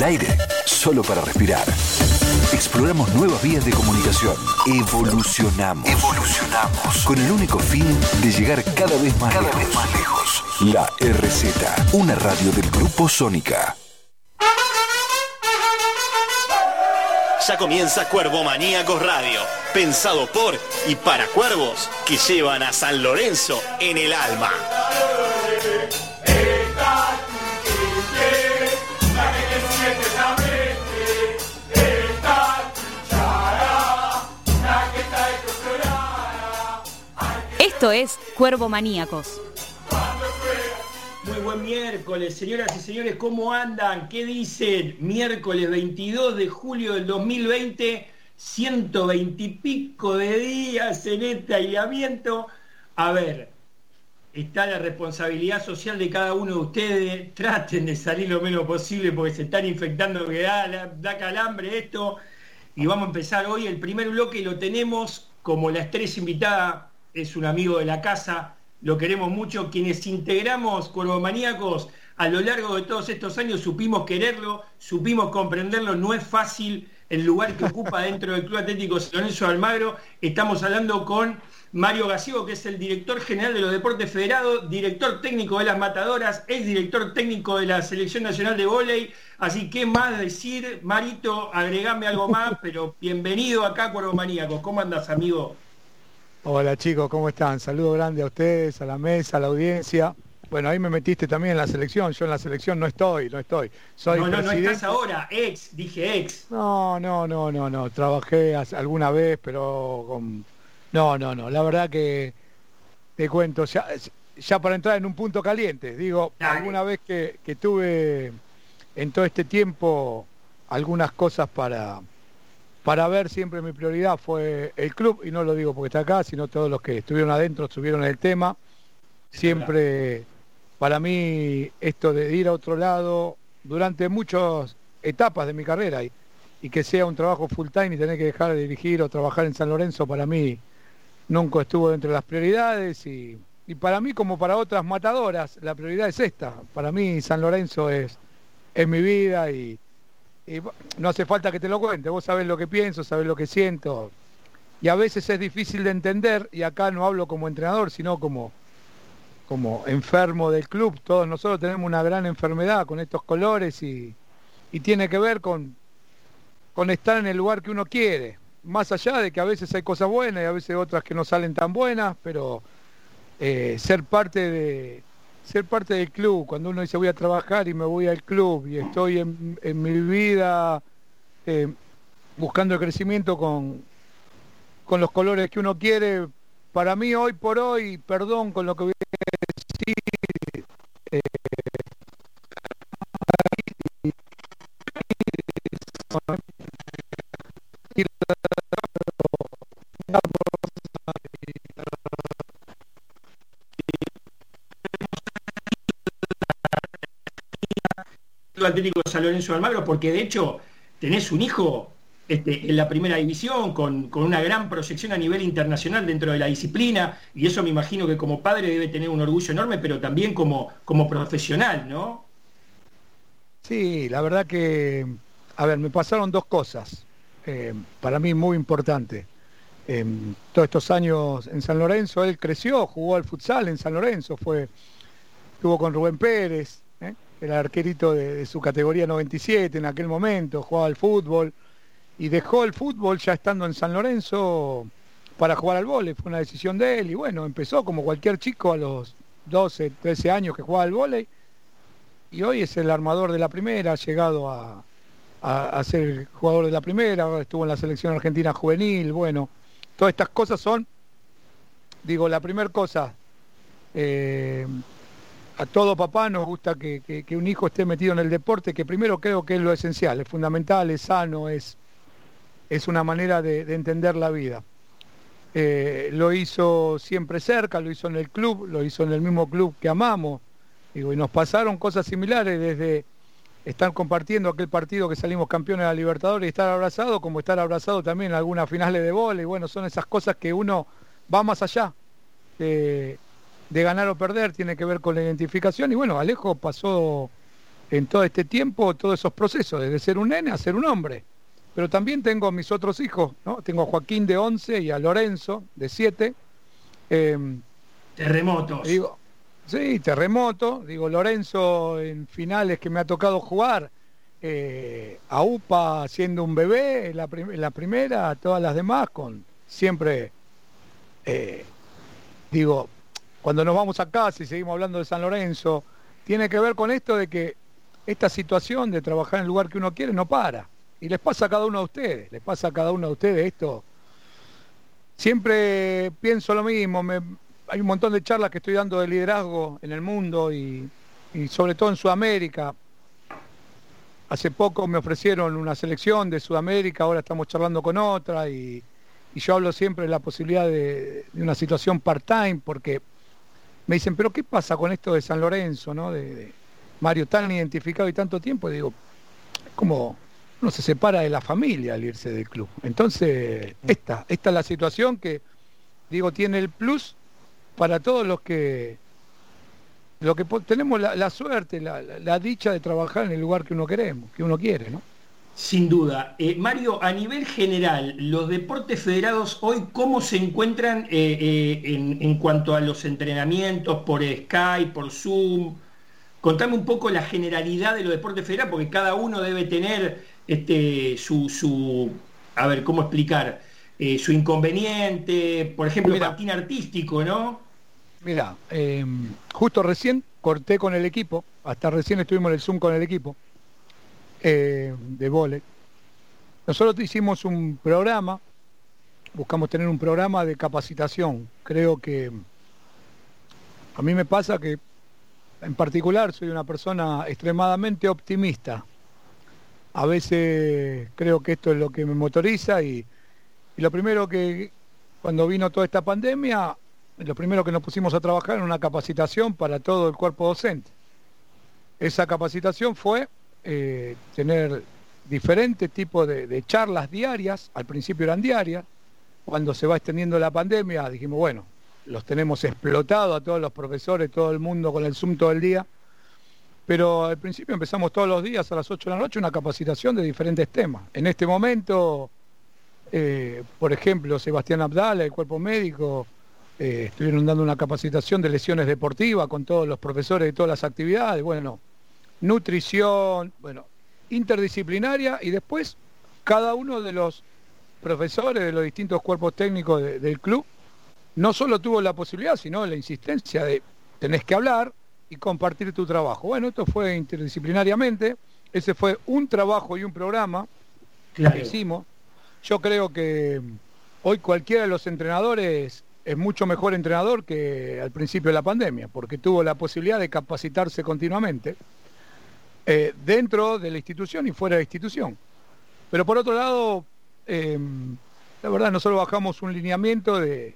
El aire, solo para respirar. Exploramos nuevas vías de comunicación. Evolucionamos. Evolucionamos. Con el único fin de llegar cada vez más, cada Vez más lejos. La RZ, una radio del Grupo Sónica. Ya comienza Cuervo Maníacos Radio, pensado por y para cuervos que llevan a San Lorenzo en el alma. Esto es Cuervo Maníacos. Muy buen miércoles, señoras y señores, ¿cómo andan? ¿Qué dicen? Miércoles 22 de julio del 2020, 120 y pico de días en este aislamiento. A ver, está la responsabilidad social de cada uno de ustedes. Traten de salir lo menos posible porque se están infectando, que da, calambre esto. Y vamos a empezar hoy el primer bloque y lo tenemos como la estrella invitada es un amigo de la casa, lo queremos mucho. Quienes integramos Cuervomaníacos a lo largo de todos estos años supimos quererlo, supimos comprenderlo, no es fácil el lugar que ocupa dentro del Club Atlético San Lorenzo Almagro. Estamos hablando con Mario Gasiego, que es el director general de los Deportes Federados, director técnico de las Matadoras, es director técnico de la Selección Nacional de Voley. Así que más decir, Marito, agregame algo más, pero bienvenido acá a Cuervomaníacos. ¿Cómo andas, amigo? Hola chicos, ¿cómo están? Saludo grande a ustedes, a la mesa, a la audiencia. Bueno, ahí me metiste también en la selección. Yo en la selección no estoy, no estoy. Soy no, no, no estás ahora, ex, dije ex. No, no, no, no, no. Trabajé alguna vez, pero con... No, no, no. La verdad que te cuento, ya, ya para entrar en un punto caliente, digo, alguna vez que, que tuve en todo este tiempo algunas cosas para para ver siempre mi prioridad fue el club, y no lo digo porque está acá, sino todos los que estuvieron adentro estuvieron en el tema. Siempre, para mí, esto de ir a otro lado, durante muchas etapas de mi carrera, y, que sea un trabajo full time y tener que dejar de dirigir o trabajar en San Lorenzo, para mí nunca estuvo dentro de las prioridades, y, y para mí, como para otras matadoras, la prioridad es esta. Para mí, San Lorenzo es, es mi vida y no hace falta que te lo cuente, vos sabés lo que pienso, sabés lo que siento. Y a veces es difícil de entender, y acá no hablo como entrenador, sino como, como enfermo del club. Todos nosotros tenemos una gran enfermedad con estos colores y, tiene que ver con, con estar en el lugar que uno quiere. Más allá de que a veces hay cosas buenas y a veces otras que no salen tan buenas, pero eh, ser parte de, ser parte del club, cuando uno dice voy a trabajar y me voy al club y estoy en, mi vida eh, buscando el crecimiento con, con los colores que uno quiere, para mí hoy por hoy, perdón con lo que voy a decir, eh, San Lorenzo de Almagro, porque de hecho tenés un hijo este, en la primera división, con, una gran proyección a nivel internacional dentro de la disciplina, y eso me imagino que como padre debe tener un orgullo enorme, pero también como, como profesional, ¿no? Sí, la verdad que, a ver, me pasaron dos cosas, eh, para mí muy importantes. todos estos años en San Lorenzo, él creció, jugó al futsal en San Lorenzo, fue, estuvo con Rubén Pérez, el arquerito de, su categoría 97 en aquel momento, jugaba al fútbol y dejó el fútbol ya estando en San Lorenzo para jugar al vóley, fue una decisión de él y bueno, empezó como cualquier chico a los 12, 13 años que jugaba al vóley y hoy es el armador de la primera, ha llegado a, ser jugador de la primera, estuvo en la selección argentina juvenil, bueno, todas estas cosas son, digo, la primera cosa, eh, a todo papá nos gusta que, un hijo esté metido en el deporte, que primero creo que es lo esencial, es fundamental, es sano, es, es una manera de, entender la vida. Eh, lo hizo siempre cerca, lo hizo en el club, lo hizo en el mismo club que amamos. y nos pasaron cosas similares desde estar compartiendo aquel partido que salimos campeones de la Libertadores y estar abrazado, como estar abrazado también en algunas finales de vole. Y bueno, son esas cosas que uno va más allá de ganar o perder, tiene que ver con la identificación. Y bueno, Alejo pasó en todo este tiempo todos esos procesos, desde ser un nene a ser un hombre. Pero también tengo mis otros hijos, ¿no? Tengo a Joaquín de 11 y a Lorenzo de 7. Em, Terremotos. Digo, sí, terremoto. Digo, Lorenzo en finales que me ha tocado jugar, eh, a UPA siendo un bebé, la, la primera, todas las demás, con siempre, eh, digo, cuando nos vamos a casa y seguimos hablando de San Lorenzo, tiene que ver con esto de que esta situación de trabajar en el lugar que uno quiere no para. Y les pasa a cada uno de ustedes, les pasa a cada uno de ustedes esto. Siempre pienso lo mismo, hay un montón de charlas que estoy dando de liderazgo en el mundo y, y sobre todo en Sudamérica. Hace poco me ofrecieron una selección de Sudamérica, ahora estamos charlando con otra y, yo hablo siempre de la posibilidad de, una situación part-time porque me dicen, pero ¿qué pasa con esto de San Lorenzo, ¿no? de, Mario tan identificado y tanto tiempo? Y digo, como uno se separa de la familia al irse del club. Entonces, esta, esta es la situación que, digo, tiene el plus para todos los que lo que tenemos la, suerte, la, dicha de trabajar en el lugar que uno queremos, que uno quiere, ¿no? Sin duda. Eh, Mario, a nivel general, los deportes federados hoy, ¿cómo se encuentran eh, eh, en, cuanto a los entrenamientos por Skype, por Zoom? Contame un poco la generalidad de los deportes federados, porque cada uno debe tener este, su, su a ver, ¿cómo explicar? su inconveniente, por ejemplo, el patín artístico, ¿no? Mira, justo recién corté con el equipo, hasta recién estuvimos en el Zoom con el equipo eh, de vole. Nosotros hicimos un programa, buscamos tener un programa de capacitación. Creo que a mí me pasa que en particular soy una persona extremadamente optimista. A veces creo que esto es lo que me motoriza y, y lo primero que cuando vino toda esta pandemia lo primero que nos pusimos a trabajar en una capacitación para todo el cuerpo docente. Esa capacitación fue eh, tener diferentes tipos de, charlas diarias, al principio eran diarias, cuando se va extendiendo la pandemia dijimos, bueno, los tenemos explotados a todos los profesores, todo el mundo con el Zoom todo el día, pero al principio empezamos todos los días a las 8 de la noche una capacitación de diferentes temas. En este momento, eh, por ejemplo, Sebastián Abdala, el cuerpo médico, eh, estuvieron dando una capacitación de lesiones deportivas con todos los profesores de todas las actividades, bueno, nutrición, bueno, interdisciplinaria y después cada uno de los profesores de los distintos cuerpos técnicos del club no solo tuvo la posibilidad, sino la insistencia de tenés que hablar y compartir tu trabajo. Bueno, esto fue interdisciplinariamente, ese fue un trabajo y un programa que hicimos. Yo creo que hoy cualquiera de los entrenadores es mucho mejor entrenador que al principio de la pandemia, porque tuvo la posibilidad de capacitarse continuamente eh, dentro de la institución y fuera de la institución. Pero por otro lado, em, la verdad, nosotros bajamos un lineamiento de,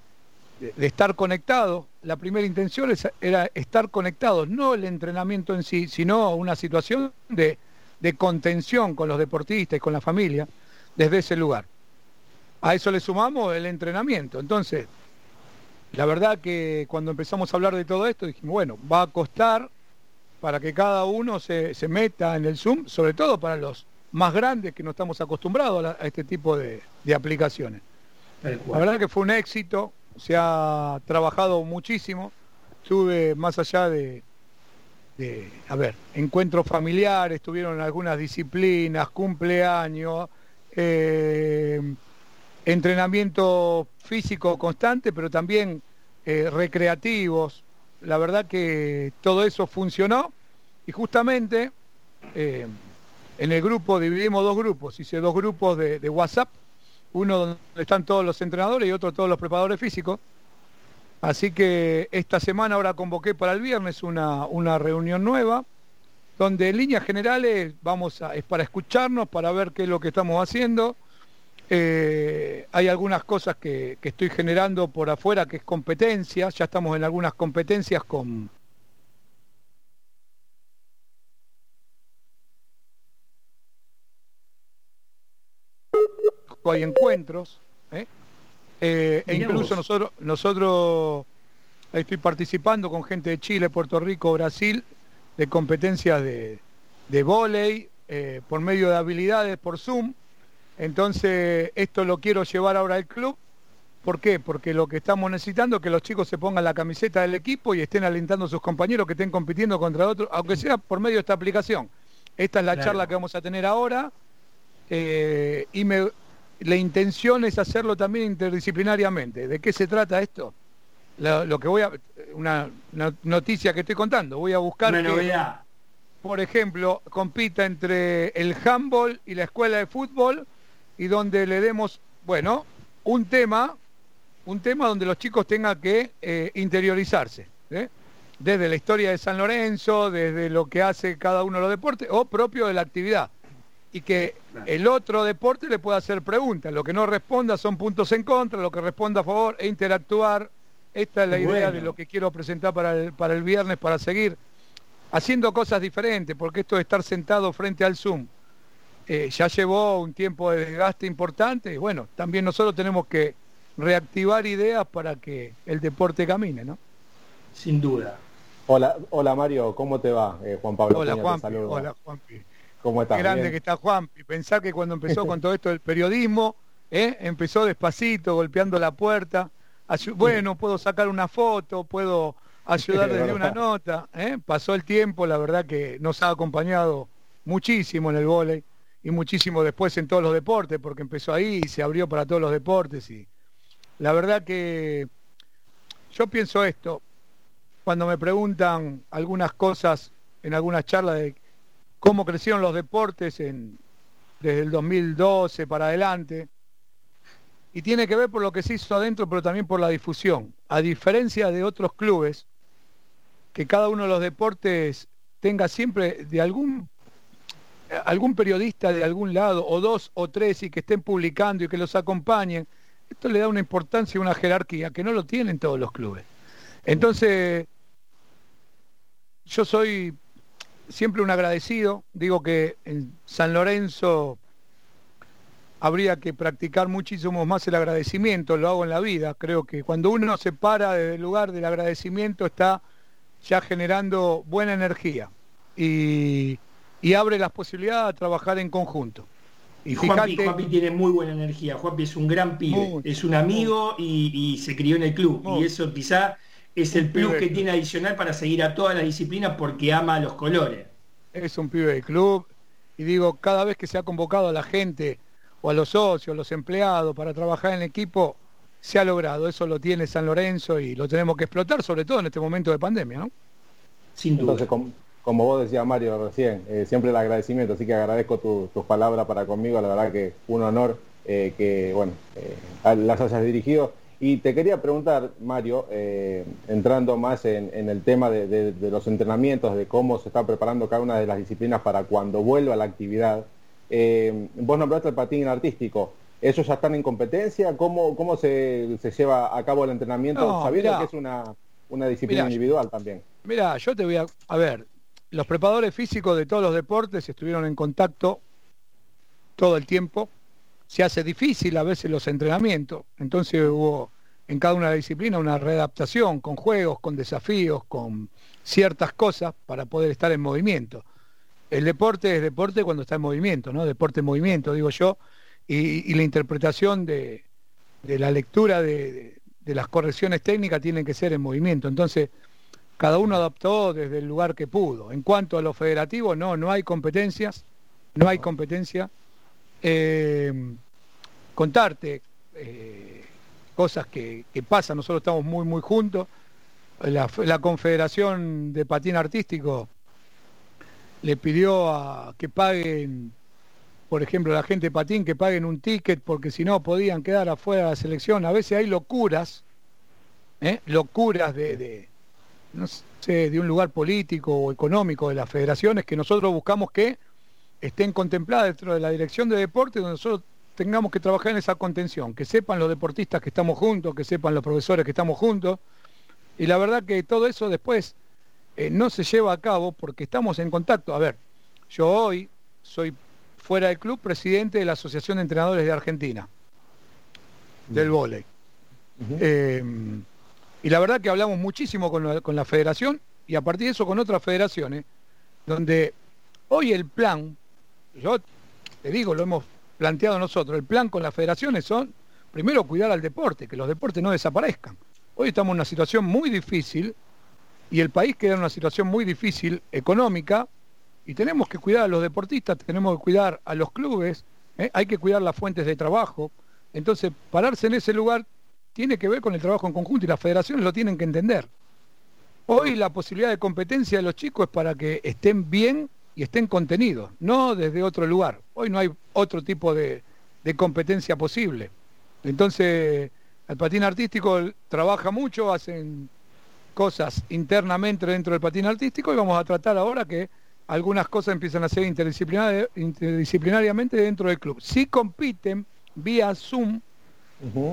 estar conectados. La primera intención era estar conectados, no el entrenamiento en sí, sino una situación de, de contención con los deportistas y con la familia desde ese lugar. A eso le sumamos el entrenamiento. Entonces, la verdad que cuando empezamos a hablar de todo esto dijimos, bueno, va a costar para que cada uno se, meta en el Zoom, sobre todo para los más grandes que no estamos acostumbrados a, este tipo de, aplicaciones. La verdad que fue un éxito, se ha trabajado muchísimo, tuve más allá de, a ver, encuentros familiares, tuvieron algunas disciplinas, cumpleaños, eh, entrenamiento físico constante, pero también eh, recreativos. La verdad que todo eso funcionó y justamente eh, en el grupo dividimos dos grupos, hice dos grupos de, WhatsApp, uno donde están todos los entrenadores y otro todos los preparadores físicos. Así que esta semana ahora convoqué para el viernes una, una reunión nueva, donde en líneas generales vamos es para escucharnos, para ver qué es lo que estamos haciendo, eh, hay algunas cosas que, estoy generando por afuera que es competencia, ya estamos en algunas competencias con... Hay encuentros, ¿eh? Eh, e incluso nosotros, nosotros estoy participando con gente de Chile, Puerto Rico, Brasil, de competencias de, de volei, por medio de habilidades por Zoom. Entonces, esto lo quiero llevar ahora al club. ¿Por qué? Porque lo que estamos necesitando es que los chicos se pongan la camiseta del equipo y estén alentando a sus compañeros que estén compitiendo contra otros, aunque sea por medio de esta aplicación. Esta es la charla que vamos a tener ahora. Eh, y me, la intención es hacerlo también interdisciplinariamente. ¿De qué se trata esto? Lo, que voy a una, noticia que estoy contando, voy a buscar que, por ejemplo, compita entre el handball y la escuela de fútbol y donde le demos, bueno, un tema, un tema donde los chicos tengan que eh, interiorizarse, ¿eh? desde la historia de San Lorenzo, desde lo que hace cada uno de los deportes o propio de la actividad y que el otro deporte le pueda hacer preguntas. Lo que no responda son puntos en contra, lo que responda a favor e interactuar. Esta es la idea de lo que quiero presentar para el, para el viernes, para seguir haciendo cosas diferentes, porque esto de estar sentado frente al Zoom eh, ya llevó un tiempo de desgaste importante y bueno, también nosotros tenemos que reactivar ideas para que el deporte camine, ¿no? Sin duda. Hola, hola Mario, ¿cómo te va? Eh, Juan Pablo. Hola Juan, hola Juanpi. ¿Cómo estás? Qué grande que está Juan. Pensar que cuando empezó con todo esto del periodismo, ¿eh? empezó despacito, golpeando la puerta. Bueno, puedo sacar una foto, puedo ayudar desde una nota. ¿eh? Pasó el tiempo, la verdad que nos ha acompañado muchísimo en el vóley y muchísimo después en todos los deportes, porque empezó ahí y se abrió para todos los deportes. Y la verdad que yo pienso esto, cuando me preguntan algunas cosas en algunas charlas de cómo crecieron los deportes en, desde el 2012 para adelante. Y tiene que ver por lo que se hizo adentro, pero también por la difusión. A diferencia de otros clubes, que cada uno de los deportes tenga siempre de algún algún periodista de algún lado, o dos o tres, y que estén publicando y que los acompañen, esto le da una importancia y una jerarquía que no lo tienen todos los clubes. Entonces, yo soy siempre un agradecido. Digo que en San Lorenzo habría que practicar muchísimo más el agradecimiento, lo hago en la vida. Creo que cuando uno se para desde el lugar del agradecimiento está ya generando buena energía y, abre las posibilidades de trabajar en conjunto. Y Juanpi, Juanpi, tiene muy buena energía, Juanpi es un gran pibe, es un amigo y, se crió en el club. y eso quizá es el plus que tiene adicional para seguir a todas las disciplinas porque ama los colores. Es un pibe de club y digo, cada vez que se ha convocado a la gente o a los socios, los empleados para trabajar en el equipo, se ha logrado. Eso lo tiene San Lorenzo y lo tenemos que explotar, sobre todo en este momento de pandemia, ¿no? Sin duda. Entonces, como, vos decías, Mario, recién, eh, siempre el agradecimiento, así que agradezco tus palabras para conmigo, la verdad que un honor eh, que, bueno, eh, las hayas dirigido y te quería preguntar, Mario, eh, entrando más en, el tema de, los entrenamientos, de cómo se está preparando cada una de las disciplinas para cuando vuelva a la actividad. Eh, vos nombraste el patín artístico. ¿Esos ya están en competencia? ¿Cómo, cómo se, lleva a cabo el entrenamiento? sabiendo que es una, una disciplina individual también. Mira, yo te voy a... A ver, los preparadores físicos de todos los deportes estuvieron en contacto todo el tiempo se hace difícil a veces los entrenamientos, entonces hubo en cada una de las disciplinas una readaptación con juegos, con desafíos, con ciertas cosas para poder estar en movimiento. El deporte es deporte cuando está en movimiento, ¿no? Deporte en movimiento, digo yo, y, la interpretación de, la lectura de, de, las correcciones técnicas tiene que ser en movimiento. Entonces, cada uno adaptó desde el lugar que pudo. En cuanto a lo federativo, no, no hay competencias, no hay competencia. Eh, contarte eh, cosas que, pasan, nosotros estamos muy, muy juntos. La, Confederación de Patín Artístico le pidió a que paguen, por ejemplo, la gente de patín, que paguen un ticket porque si no podían quedar afuera de la selección. A veces hay locuras, ¿eh? locuras de, no sé, de un lugar político o económico de las federaciones que nosotros buscamos que estén contempladas dentro de la dirección de deporte, donde nosotros tengamos que trabajar en esa contención, que sepan los deportistas que estamos juntos, que sepan los profesores que estamos juntos. Y la verdad que todo eso después eh, no se lleva a cabo porque estamos en contacto. A ver, yo hoy soy fuera del club presidente de la Asociación de Entrenadores de Argentina, del vóley. Y la verdad que hablamos muchísimo con la, federación y a partir de eso con otras federaciones, donde Hoy el plan, yo te digo, lo hemos planteado nosotros, el plan con las federaciones son, primero, cuidar al deporte, que los deportes no desaparezcan. Hoy estamos en una situación muy difícil y el país queda en una situación muy difícil económica y tenemos que cuidar a los deportistas, tenemos que cuidar a los clubes, ¿eh? hay que cuidar las fuentes de trabajo. Entonces, pararse en ese lugar tiene que ver con el trabajo en conjunto y las federaciones lo tienen que entender. Hoy la posibilidad de competencia de los chicos es para que estén bien y estén contenidos, no desde otro lugar. Hoy no hay otro tipo de, competencia posible. Entonces, el patín artístico trabaja mucho, hacen cosas internamente dentro del patín artístico y vamos a tratar ahora que algunas cosas empiezan a ser interdisciplinariamente dentro del club. Si compiten vía Zoom,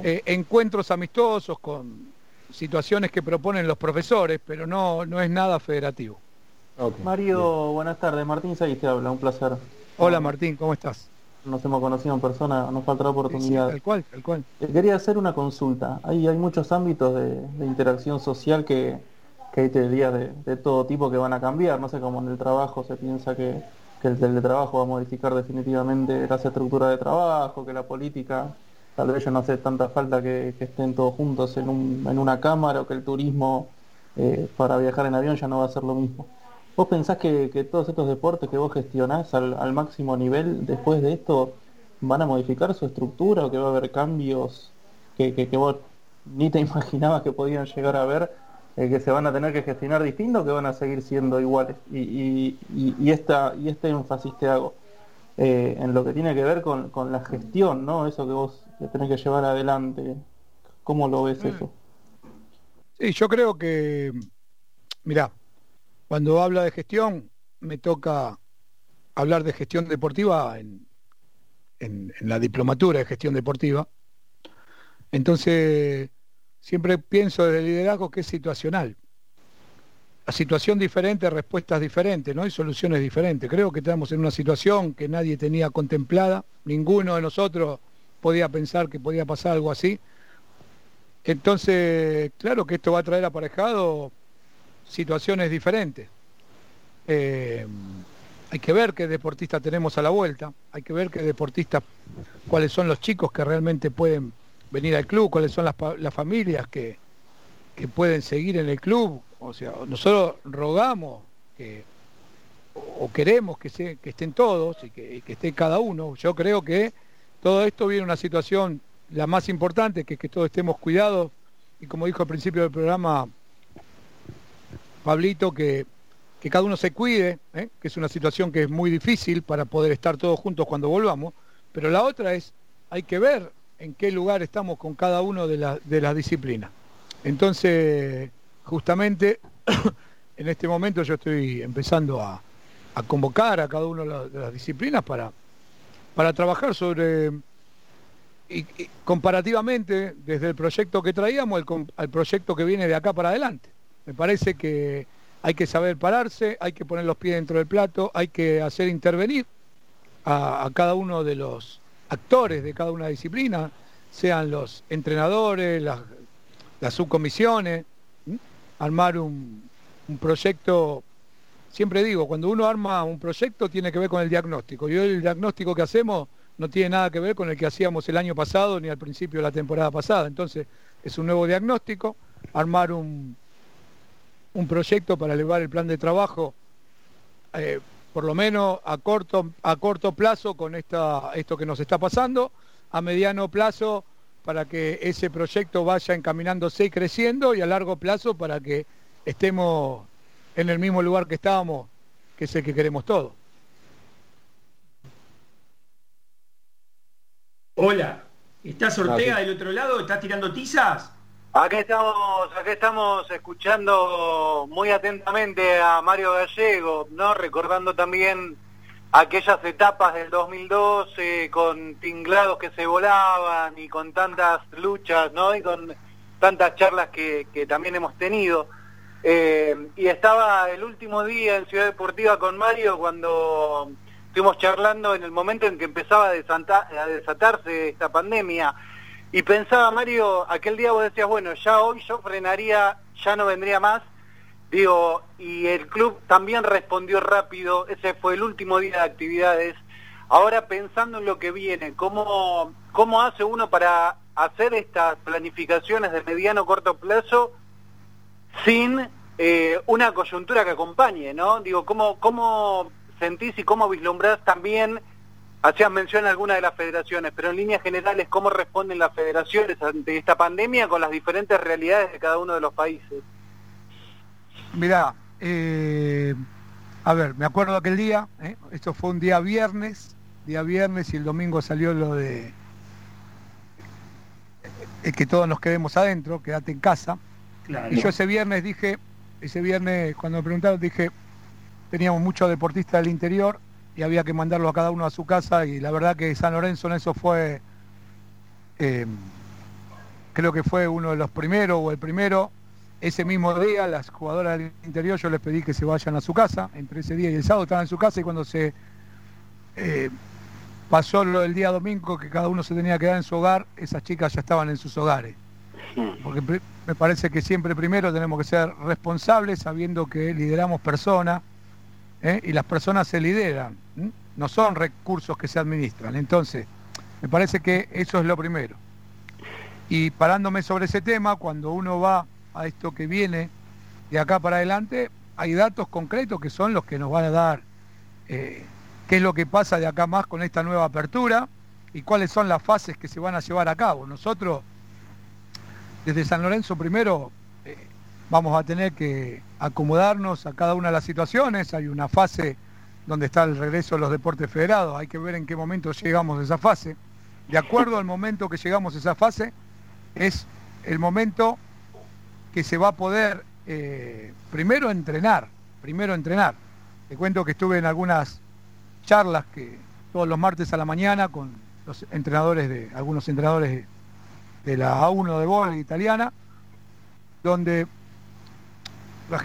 eh, encuentros amistosos con situaciones que proponen los profesores, pero no, no es nada federativo. Mario, buenas tardes. Martín Saiz te habla, un placer. Hola Martín, ¿cómo estás? Nos hemos conocido en persona, nos falta la oportunidad. tal cual, tal cual. Eh, quería hacer una consulta. Hay, hay muchos ámbitos de, interacción social que, que hay teorías de, de, todo tipo que van a cambiar. No sé, como en el trabajo se piensa que, que el teletrabajo va a modificar definitivamente las estructuras de trabajo, que la política tal vez ya no hace tanta falta que, estén todos juntos en, un, en, una cámara o que el turismo eh, para viajar en avión ya no va a ser lo mismo. ¿Vos pensás que, todos estos deportes que vos gestionás al, máximo nivel después de esto van a modificar su estructura o que va a haber cambios que, vos ni te imaginabas que podían llegar a ver, eh, que se van a tener que gestionar distinto o que van a seguir siendo iguales? Y, y, y, esta, y este énfasis te hago. Eh, en lo que tiene que ver con, con, la gestión, ¿no? Eso que vos tenés que llevar adelante. ¿Cómo lo ves mm. eso? Sí, yo creo que, mira, cuando habla de gestión, me toca hablar de gestión deportiva en, en, la diplomatura de gestión deportiva. Entonces, siempre pienso desde el liderazgo que es situacional. Situación diferente, respuestas diferentes, ¿no? hay soluciones diferentes. Creo que estamos en una situación que nadie tenía contemplada, ninguno de nosotros podía pensar que podía pasar algo así. Entonces, claro que esto va a traer aparejado situaciones diferentes. Eh, hay que ver qué deportistas tenemos a la vuelta, hay que ver qué deportistas, cuáles son los chicos que realmente pueden venir al club, cuáles son las, familias que, pueden seguir en el club. O sea, nosotros rogamos que, o queremos que, se, que estén todos y que, que esté cada uno. Yo creo que todo esto viene una situación la más importante, que es que todos estemos cuidados y como dijo al principio del programa Pablito, que, cada uno se cuide, ¿eh? que es una situación que es muy difícil para poder estar todos juntos cuando volvamos, pero la otra es, hay que ver en qué lugar estamos con cada uno de, de las disciplinas. Entonces, justamente, en este momento yo estoy empezando a, convocar a cada una de las disciplinas para, para trabajar sobre y, comparativamente desde el proyecto que traíamos al proyecto que viene de acá para adelante. Me parece que hay que saber pararse, hay que poner los pies dentro del plato, hay que hacer intervenir a, cada uno de los actores de cada una disciplina, sean los entrenadores, las, subcomisiones, armar un, proyecto, siempre digo, cuando uno arma un proyecto tiene que ver con el diagnóstico. Y hoy el diagnóstico que hacemos no tiene nada que ver con el que hacíamos el año pasado ni al principio de la temporada pasada. Entonces, es un nuevo diagnóstico, armar un, un proyecto para elevar el plan de trabajo, eh, por lo menos a corto, a corto plazo con esta, esto que nos está pasando, a mediano plazo para que ese proyecto vaya encaminándose y creciendo y a largo plazo para que estemos en el mismo lugar que estábamos, que es el que queremos todos. Hola, ¿estás Ortega del otro lado? ¿Estás tirando tizas? Aquí estamos, aquí estamos escuchando muy atentamente a Mario Gallego, ¿no? Recordando también aquellas etapas del 2012 con tinglados que se volaban y con tantas luchas, ¿no? Y con tantas charlas que, también hemos tenido. Eh, y estaba el último día en Ciudad Deportiva con Mario cuando estuvimos charlando en el momento en que empezaba a desatarse esta pandemia y pensaba, Mario, aquel día vos decías, bueno, ya hoy yo frenaría, ya no vendría más, Digo, y el club también respondió rápido, ese fue el último día de actividades. Ahora pensando en lo que viene, ¿cómo, cómo hace uno para hacer estas planificaciones de mediano corto plazo sin eh, una coyuntura que acompañe, ¿no? Digo, ¿cómo, ¿cómo sentís y cómo vislumbrás también, hacías mención a alguna de las federaciones, pero en líneas generales, cómo responden las federaciones ante esta pandemia con las diferentes realidades de cada uno de los países? Mirá, eh, a ver, me acuerdo aquel día, ¿eh? esto fue un día viernes, día viernes y el domingo salió lo de eh, que todos nos quedemos adentro, quédate en casa. Y yo ese viernes dije, ese viernes cuando me preguntaron dije, teníamos muchos deportistas del interior y había que mandarlo a cada uno a su casa y la verdad que San Lorenzo en eso fue, creo que fue uno de los primeros o el primero ese mismo día, las jugadoras del interior, yo les pedí que se vayan a su casa, entre ese día y el sábado estaban en su casa y cuando se eh, pasó lo del día domingo, que cada uno se tenía que quedar en su hogar, esas chicas ya estaban en sus hogares. Porque me parece que siempre primero tenemos que ser responsables sabiendo que lideramos personas ¿eh? y las personas se lideran, no son recursos que se administran. Entonces, me parece que eso es lo primero. Y parándome sobre ese tema, cuando uno va a esto que viene de acá para adelante, hay datos concretos que son los que nos van a dar eh, qué es lo que pasa de acá más con esta nueva apertura y cuáles son las fases que se van a llevar a cabo. Nosotros, desde San Lorenzo primero, eh, vamos a tener que acomodarnos a cada una de las situaciones. Hay una fase donde está el regreso de los deportes federados, hay que ver en qué momento llegamos a esa fase. De acuerdo al momento que llegamos a esa fase, es el momento que se va a poder eh, primero entrenar, primero entrenar. Te cuento que estuve en algunas charlas que todos los martes a la mañana con los entrenadores de algunos entrenadores de, la A1 de bola italiana, donde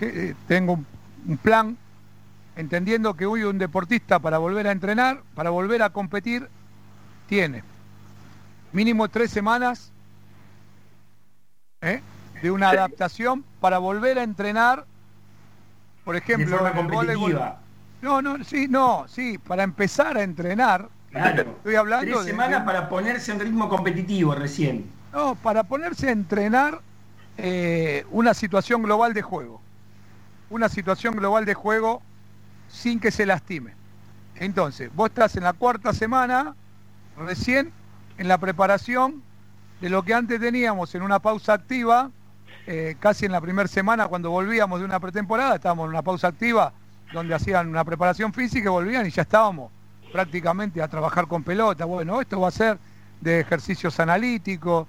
eh, tengo un plan entendiendo que hoy un deportista para volver a entrenar, para volver a competir, tiene mínimo tres semanas ¿eh? De una adaptación para volver a entrenar, por ejemplo, No, no, sí, no, sí, para empezar a entrenar. Estoy hablando Tres semanas para ponerse en ritmo competitivo recién. No, para ponerse a entrenar eh, una situación global de juego. Una situación global de juego sin que se lastime. Entonces, vos estás en la cuarta semana, recién en la preparación de lo que antes teníamos en una pausa activa eh, casi en la primera semana cuando volvíamos de una pretemporada, estábamos en una pausa activa donde hacían una preparación física y volvían y ya estábamos prácticamente a trabajar con pelota. Bueno, esto va a ser de ejercicios analíticos,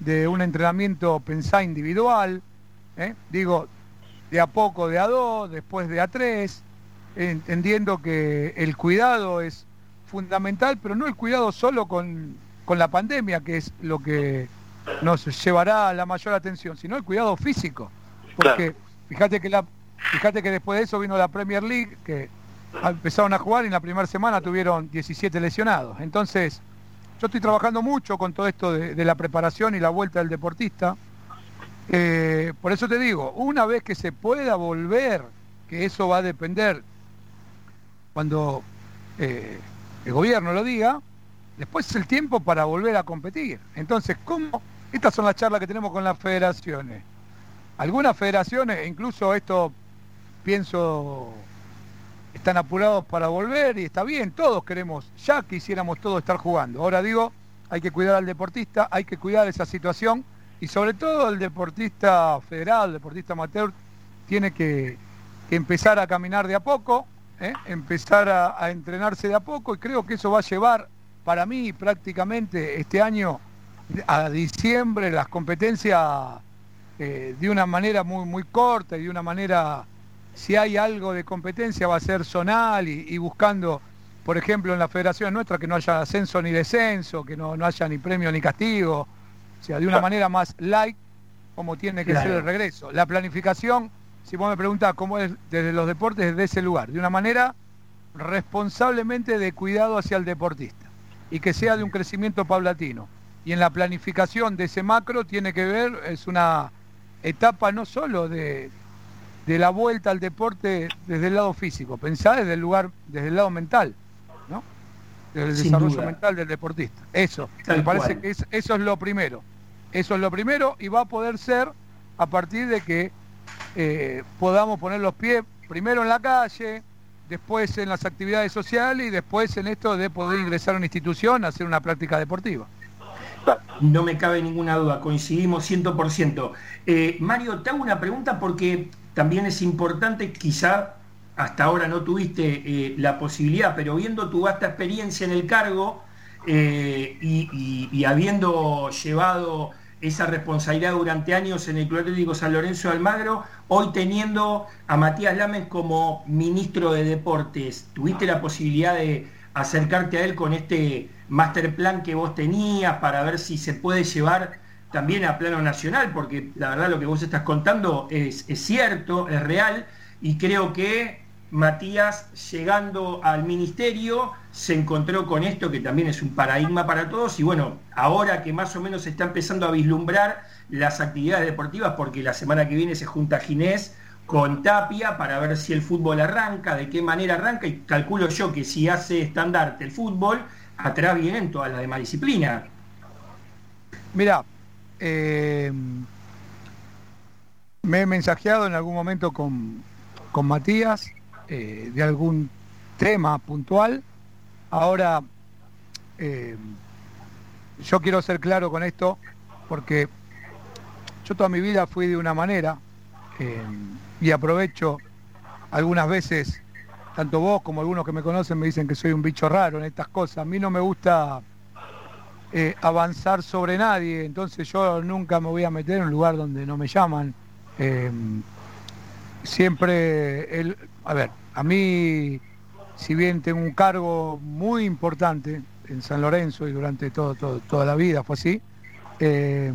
de un entrenamiento pensá individual, ¿eh? digo, de a poco de a dos, después de a tres, entendiendo que el cuidado es fundamental, pero no el cuidado solo con, con la pandemia, que es lo que nos llevará la mayor atención, sino el cuidado físico. Porque fíjate que la, fíjate que después de eso vino la Premier League, que empezaron a jugar y en la primera semana tuvieron 17 lesionados. Entonces, yo estoy trabajando mucho con todo esto de, la preparación y la vuelta del deportista. Eh, por eso te digo, una vez que se pueda volver, que eso va a depender cuando eh, el gobierno lo diga, después es el tiempo para volver a competir. Entonces, ¿cómo estas son las charlas que tenemos con las federaciones. Algunas federaciones, incluso esto pienso, están apurados para volver y está bien, todos queremos, ya quisiéramos todos estar jugando. Ahora digo, hay que cuidar al deportista, hay que cuidar esa situación y sobre todo el deportista federal, el deportista amateur, tiene que, empezar a caminar de a poco, ¿eh? empezar a, a entrenarse de a poco y creo que eso va a llevar para mí prácticamente este año a diciembre las competencias eh, de una manera muy, muy corta y de una manera, si hay algo de competencia va a ser zonal y, buscando, por ejemplo, en la federación nuestra que no haya ascenso ni descenso, que no, haya ni premio ni castigo, o sea, de una manera más light como tiene que ser el regreso. La planificación, si vos me preguntás cómo es desde los deportes, desde ese lugar, de una manera responsablemente de cuidado hacia el deportista y que sea de un crecimiento paulatino y en la planificación de ese macro tiene que ver, es una etapa no solo de, de la vuelta al deporte desde el lado físico, pensá desde el lugar, desde el lado mental, ¿no? Desde el desarrollo mental del deportista. Eso, me parece que eso es lo primero. Eso es lo primero y va a poder ser a partir de que eh, podamos poner los pies primero en la calle, después en las actividades sociales y después en esto de poder ingresar a una institución a hacer una práctica deportiva. No me cabe ninguna duda, coincidimos 100%. Eh, Mario, te hago una pregunta porque también es importante, quizá hasta ahora no tuviste eh, la posibilidad, pero viendo tu vasta experiencia en el cargo eh, y, habiendo llevado esa responsabilidad durante años en el Club Atlético San Lorenzo de Almagro, hoy teniendo a Matías Lames como ministro de Deportes, ¿tuviste la posibilidad de acercarte a él con este master plan que vos tenías para ver si se puede llevar también a plano nacional? Porque la verdad lo que vos estás contando es, cierto, es real, y creo que Matías, llegando al ministerio, se encontró con esto que también es un paradigma para todos y bueno, ahora que más o menos se está empezando a vislumbrar las actividades deportivas, porque la semana que viene se junta Ginés con Tapia para ver si el fútbol arranca, de qué manera arranca y calculo yo que si hace estandarte el fútbol, atrás vienen todas las demás disciplinas. Mira, eh, me he mensajeado en algún momento con, con Matías eh, de algún tema puntual. Ahora, eh, yo quiero ser claro con esto porque yo toda mi vida fui de una manera eh, y aprovecho algunas veces, tanto vos como algunos que me conocen me dicen que soy un bicho raro en estas cosas. A mí no me gusta avanzar sobre nadie, entonces yo nunca me voy a meter en un lugar donde no me llaman. siempre el, a ver, a mí, si bien tengo un cargo muy importante en San Lorenzo y durante todo, toda la vida fue así, eh,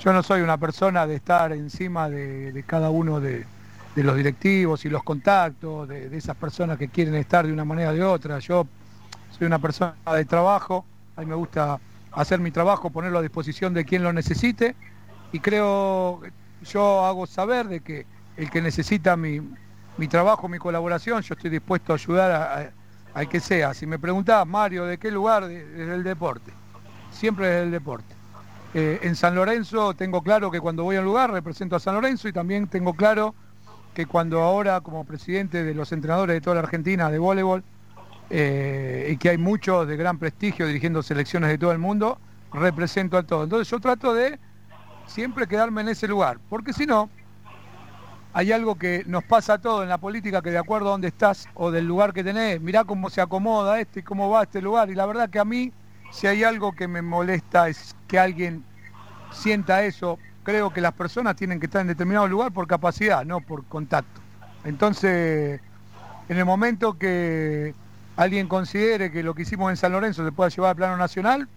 yo no soy una persona de estar encima de, cada uno de, los directivos y los contactos, de, esas personas que quieren estar de una manera o de otra. Yo soy una persona de trabajo, a mí me gusta hacer mi trabajo, ponerlo a disposición de quien lo necesite y creo, yo hago saber de que el que necesita mi, mi trabajo, mi colaboración, yo estoy dispuesto a ayudar a, que sea. Si me preguntás, Mario, ¿de qué lugar? Desde el deporte. Siempre desde el deporte. Eh, en San Lorenzo tengo claro que cuando voy a un lugar represento a San Lorenzo y también tengo claro que cuando ahora como presidente de los entrenadores de toda la Argentina de voleibol eh, y que hay muchos de gran prestigio dirigiendo selecciones de todo el mundo, represento a todo. Entonces yo trato de siempre quedarme en ese lugar, porque si no, hay algo que nos pasa a todos en la política que de acuerdo a dónde estás o del lugar que tenés, mirá cómo se acomoda este y cómo va este lugar. Y la verdad que a mí, si hay algo que me molesta es que alguien sienta eso. Creo que las personas tienen que estar en determinado lugar por capacidad, no por contacto. Entonces, en el momento que alguien considere que lo que hicimos en San Lorenzo se pueda llevar al plano nacional,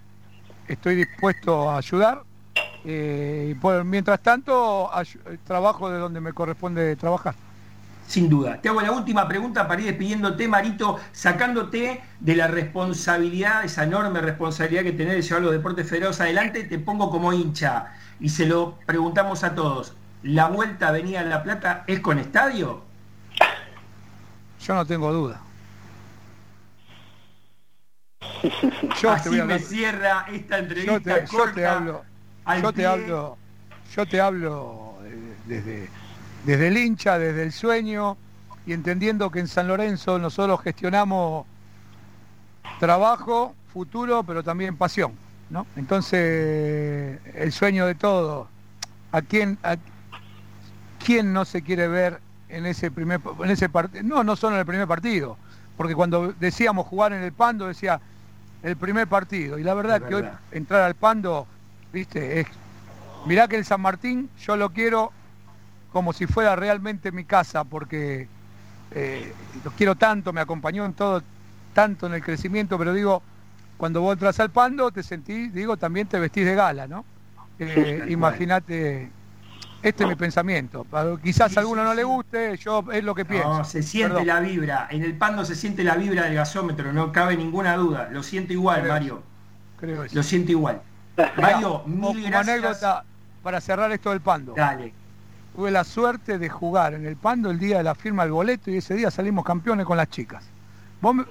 estoy dispuesto a ayudar eh, y mientras tanto, trabajo de donde me corresponde trabajar. Sin duda. Te hago la última pregunta para ir despidiéndote, Marito, sacándote de la responsabilidad, esa enorme responsabilidad que tenés de llevar los deportes federados adelante, te pongo como hincha y se lo preguntamos a todos. ¿La vuelta a Avenida La Plata es con estadio? Yo no tengo duda. Yo Así me cierra esta entrevista corta. hablo, yo te hablo, yo te hablo desde, desde el hincha, desde el sueño y entendiendo que en San Lorenzo nosotros gestionamos trabajo, futuro, pero también pasión. ¿no? Entonces, el sueño de todo, ¿a quién, a, quién no se quiere ver en ese primer en ese partido? No, no solo en el primer partido, porque cuando decíamos jugar en el Pando decía el primer partido, y la verdad, que hoy entrar al Pando ¿viste? Es, mirá que el San Martín yo lo quiero como si fuera realmente mi casa, porque eh, lo quiero tanto, me acompañó en todo, tanto en el crecimiento, pero digo, cuando vos entras al pando te sentís, digo, también te vestís de gala, ¿no? Eh, Imagínate, este es mi pensamiento. Quizás a alguno no le guste, yo es lo que pienso. No, se siente la vibra, en el pando se siente la vibra del gasómetro, no cabe ninguna duda. Lo siento igual, Mario. Creo Lo siento igual. Mario, mil anécdota para cerrar esto del pando. Dale. Tuve la suerte de jugar en el Pando el día de la firma del boleto y ese día salimos campeones con las chicas.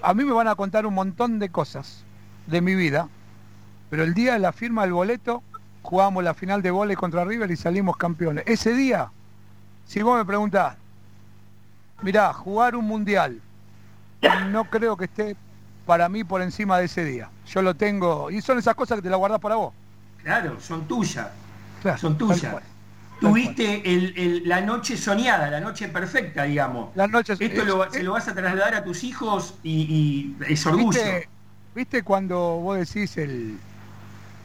a mí me van a contar un montón de cosas de mi vida, pero el día de la firma del boleto jugamos la final de volei contra River y salimos campeones. Ese día, si vos me preguntás, mirá, jugar un mundial, no creo que esté para mí por encima de ese día. Yo lo tengo, y son esas cosas que te las guardás para vos. Claro, son tuyas. son tuyas. Tuviste la noche soñada, la noche perfecta, digamos. La noche, Esto lo, se lo vas a trasladar a tus hijos y, es orgullo. ¿Viste, cuando vos decís el,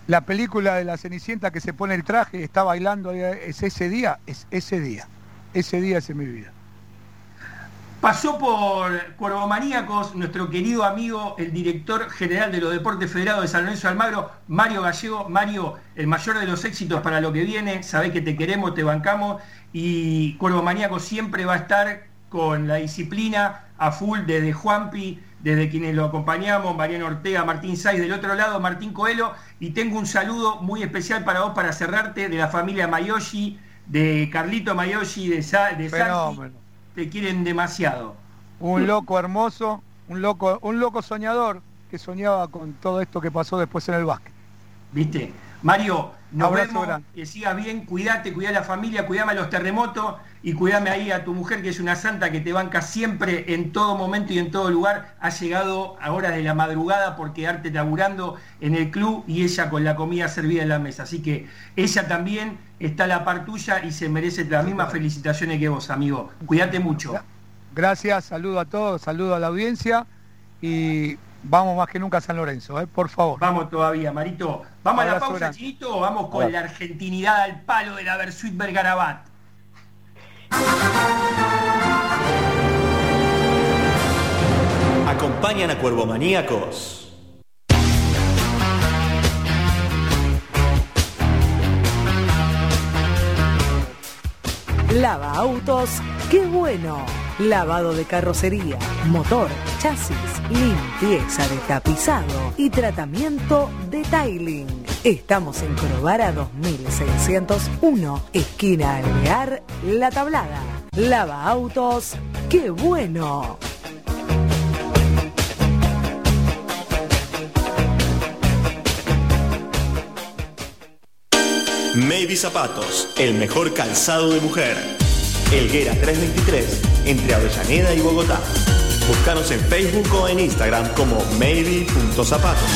la película de la Cenicienta que se pone el traje y está bailando? Es ese día, es ese día. Ese día es en mi vida. Pasó por Cuervo Maníacos nuestro querido amigo, el director general de los Deportes Federados de San Lorenzo Almagro, Mario Gallego. Mario, el mayor de los éxitos para lo que viene, sabés que te queremos, te bancamos. Y Cuervo Maníacos siempre va a estar con la disciplina a full desde Juanpi, desde quienes lo acompañamos, Mariano Ortega, Martín Saiz, del otro lado Martín Coelho, y tengo un saludo muy especial para vos para cerrarte de la familia Mayoshi, de Carlito Mayoshi, de, Sa de te quieren demasiado. Un loco hermoso, un loco, un loco soñador que soñaba con todo esto que pasó después en el básquet. ¿Viste? Mario, nos vemos, que sigas bien, cuídate, cuida a la familia, cuidame a los terremotos y cuidame ahí a tu mujer que es una santa que te banca siempre en todo momento y en todo lugar. Ha llegado a horas de la madrugada por quedarte laburando en el club y ella con la comida servida en la mesa. Así que ella también está a la par tuya y se merece las mismas felicitaciones que vos, amigo. Cuídate mucho. Gracias, saludo a todos, saludo a la audiencia y vamos más que nunca a San Lorenzo, ¿eh? por favor. Vamos todavía, Marito. ¿Vamos a la pausa, Chinito, o vamos con la argentinidad al palo de la Versuit Bergarabat? Acompañan a Cuervo Maníacos. Lava autos, qué bueno. Lavado de carrocería, motor, chasis, limpieza de tapizado y tratamiento de tiling. Estamos en Corobara 2601, esquina Alvear, La Tablada. Lava autos, qué bueno. Maybe Zapatos, el mejor calzado de mujer. Elguera 323, entre Avellaneda y Bogotá. Búscanos en Facebook o en Instagram como maybe.zapatos.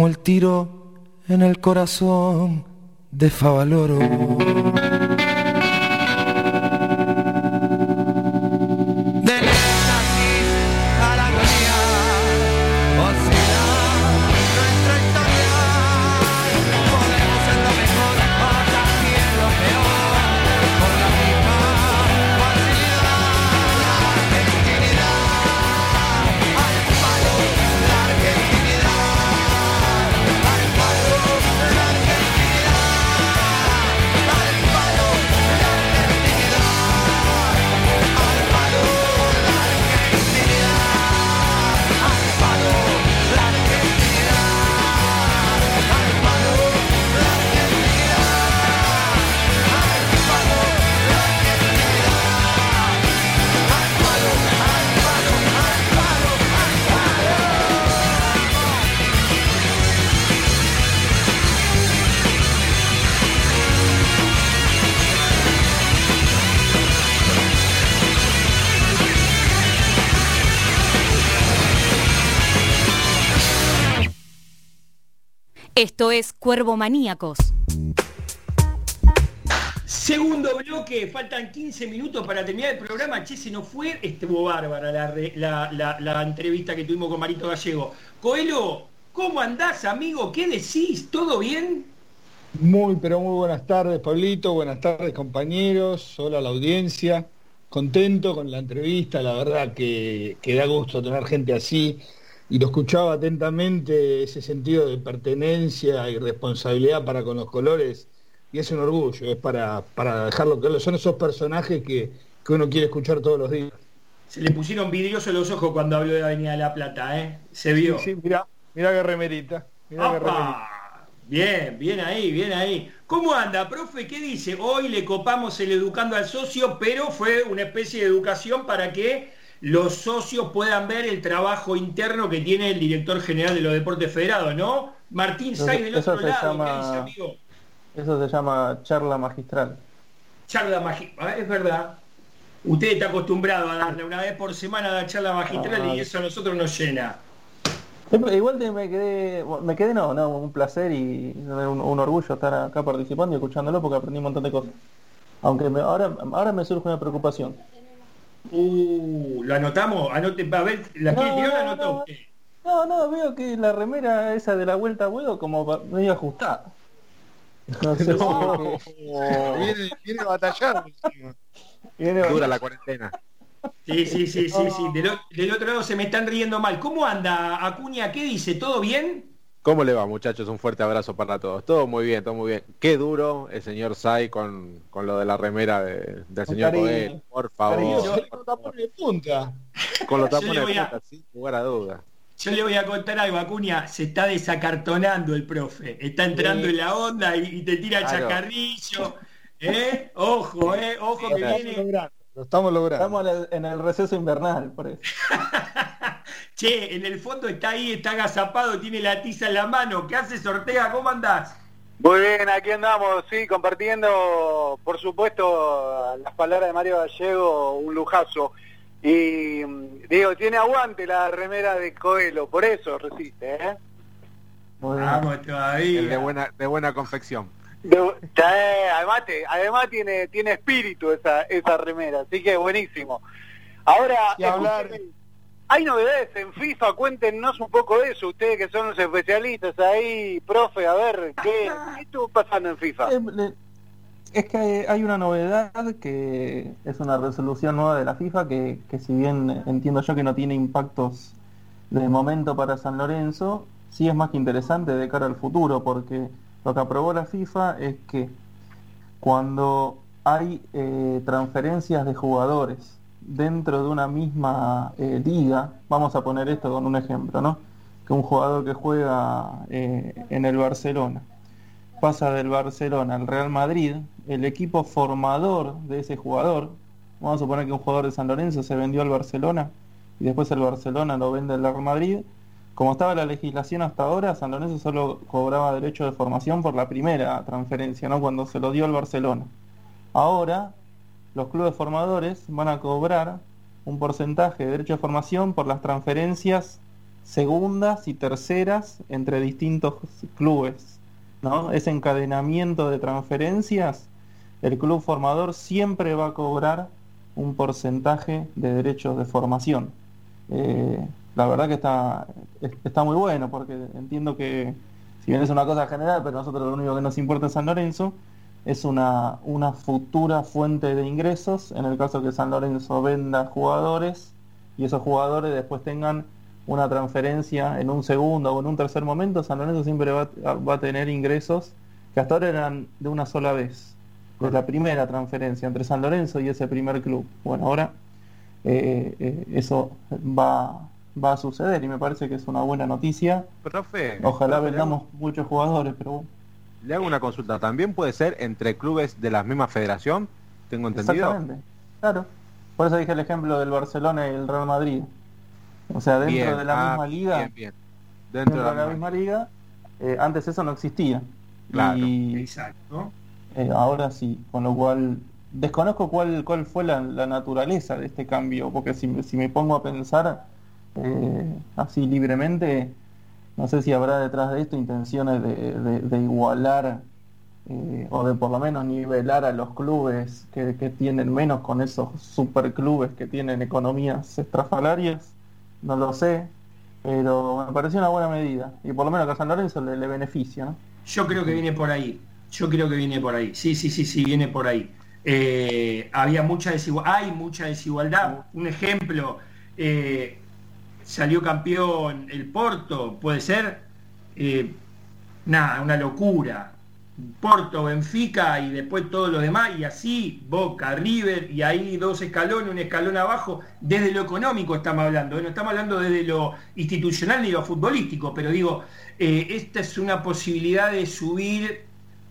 Como el tiro en el corazón de Favaloro. Esto es Cuervo Maníacos. Segundo bloque, faltan 15 minutos para terminar el programa. Che, se nos fue, estuvo bárbara la, entrevista que tuvimos con Marito Gallego. Coelho, ¿cómo andás, amigo? ¿Qué decís? ¿Todo bien? Muy, pero muy buenas tardes, Pablito. Buenas tardes, compañeros. Hola la audiencia. Contento con la entrevista, la verdad que, que da gusto tener gente así y lo escuchaba atentamente, ese sentido de pertenencia y responsabilidad para con los colores, y es un orgullo, es para, para dejarlo claro, son esos personajes que, uno quiere escuchar todos los días. Se le pusieron vidriosos los ojos cuando habló de Avenida de la Plata, ¿eh? Se vio. Sí, mira, mira qué remerita. Bien, bien ahí, bien ahí. ¿Cómo anda, profe? ¿Qué dice? Hoy le copamos el educando al socio, pero fue una especie de educación para que los socios puedan ver el trabajo interno que tiene el director general de los deportes federados, ¿no? Martín Sáenz del otro lado, ¿qué dice, amigo? Eso se llama charla magistral. Charla magistral, ah, es verdad. Usted está acostumbrado a darle una vez por semana la charla magistral y ah. eso a nosotros nos llena. Igual me quedé, me quedé no, no, un placer y un, orgullo estar acá participando y escuchándolo porque aprendí un montón de cosas. Aunque ahora, ahora me surge una preocupación. Uh, ¿lo anotamos? Anote, a ver, ¿la quiere tirar o no, No, no, veo que la remera esa de la vuelta a huevo como medio ajustada. No sé viene, viene a batallar. Viene Dura la cuarentena. Sí, sí, sí, sí, sí. Del, del, otro lado se me están riendo mal. ¿Cómo anda Acuña? ¿Qué dice? ¿Todo bien? ¿Cómo le va, muchachos? Un fuerte abrazo para todos. Todo muy bien, todo muy bien. Qué duro el señor Sai con, con lo de la remera de, del señor Coel, por favor. Con los tapones de punta. Con los tapones de punta, sin lugar a duda. Yo le voy a contar algo, Acuña, se está desacartonando el profe. Está entrando en la onda y, te tira chacarrillo. ¿Eh? Ojo, eh, ojo que viene. Lo estamos logrando. Estamos en el receso invernal, por eso. che, en el fondo está ahí, está agazapado, tiene la tiza en la mano. ¿Qué haces, Ortega? ¿Cómo andás? Muy bien, aquí andamos, sí, compartiendo, por supuesto, las palabras de Mario Gallego, un lujazo. Y digo, tiene aguante la remera de Coelho, por eso resiste, ¿eh? Vamos todavía. de buena, de buena confección además, además tiene, tiene espíritu esa, esa remera, así que buenísimo. Ahora, hay novedades en FIFA, cuéntenos un poco de eso, ustedes que son los especialistas ahí, profe, a ver, ¿qué, estuvo pasando en FIFA? Eh, es que hay una novedad que es una resolución nueva de la FIFA que, que si bien entiendo yo que no tiene impactos de momento para San Lorenzo, sí es más que interesante de cara al futuro porque lo que aprobó la FIFA es que cuando hay eh, transferencias de jugadores dentro de una misma eh, liga, vamos a poner esto con un ejemplo, ¿no? Que un jugador que juega eh, en el Barcelona pasa del Barcelona al Real Madrid, el equipo formador de ese jugador, vamos a suponer que un jugador de San Lorenzo se vendió al Barcelona y después el Barcelona lo vende al Real Madrid, como estaba la legislación hasta ahora, San Lorenzo solo cobraba derecho de formación por la primera transferencia, ¿no? Cuando se lo dio al Barcelona. Ahora, los clubes formadores van a cobrar un porcentaje de derecho de formación por las transferencias segundas y terceras entre distintos clubes. ¿no? Ese encadenamiento de transferencias, el club formador siempre va a cobrar un porcentaje de derechos de formación. Eh, la verdad que está, está muy bueno porque entiendo que, si bien es una cosa general, pero nosotros lo único que nos importa es San Lorenzo, es una, una futura fuente de ingresos en el caso que San Lorenzo venda jugadores y esos jugadores después tengan una transferencia en un segundo o en un tercer momento, San Lorenzo siempre va, va, a tener ingresos que hasta ahora eran de una sola vez, de la primera transferencia entre San Lorenzo y ese primer club. Bueno, ahora eh, eh, eso va, va a suceder y me parece que es una buena noticia. Profe, Ojalá profe, vendamos muchos jugadores, pero le hago una consulta. ¿También puede ser entre clubes de la misma federación? ¿Tengo entendido? Exactamente, claro. Por eso dije el ejemplo del Barcelona y el Real Madrid. O sea, dentro Bien, de la ah, misma liga, bien, bien. dentro, Dentro de la misma liga, eh, antes eso no existía. Claro. Y Exacto. eh, ahora sí, con lo cual desconozco cuál, cuál fue la, la naturaleza de este cambio, porque si, me- si me pongo a pensar eh, así libremente, no sé si habrá detrás de esto intenciones de, de- de igualar eh, o de por lo menos nivelar a los clubes que, que tienen menos con esos superclubes que tienen economías estrafalarias, no lo sé, pero me pareció una buena medida y por lo menos a San Lorenzo le, le beneficia. ¿no? Yo creo que viene por ahí. Yo creo que viene por ahí. Sí, sí, sí, sí, viene por ahí. Eh, había mucha desigualdad, hay mucha desigualdad. Un ejemplo, eh, salió campeón el Porto, puede ser. Eh, nada, una locura. Porto, Benfica y después todos los demás, y así Boca, River, y ahí dos escalones, un escalón abajo, desde lo económico estamos hablando, ¿eh? no estamos hablando desde lo institucional ni lo futbolístico, pero digo, eh, esta es una posibilidad de subir,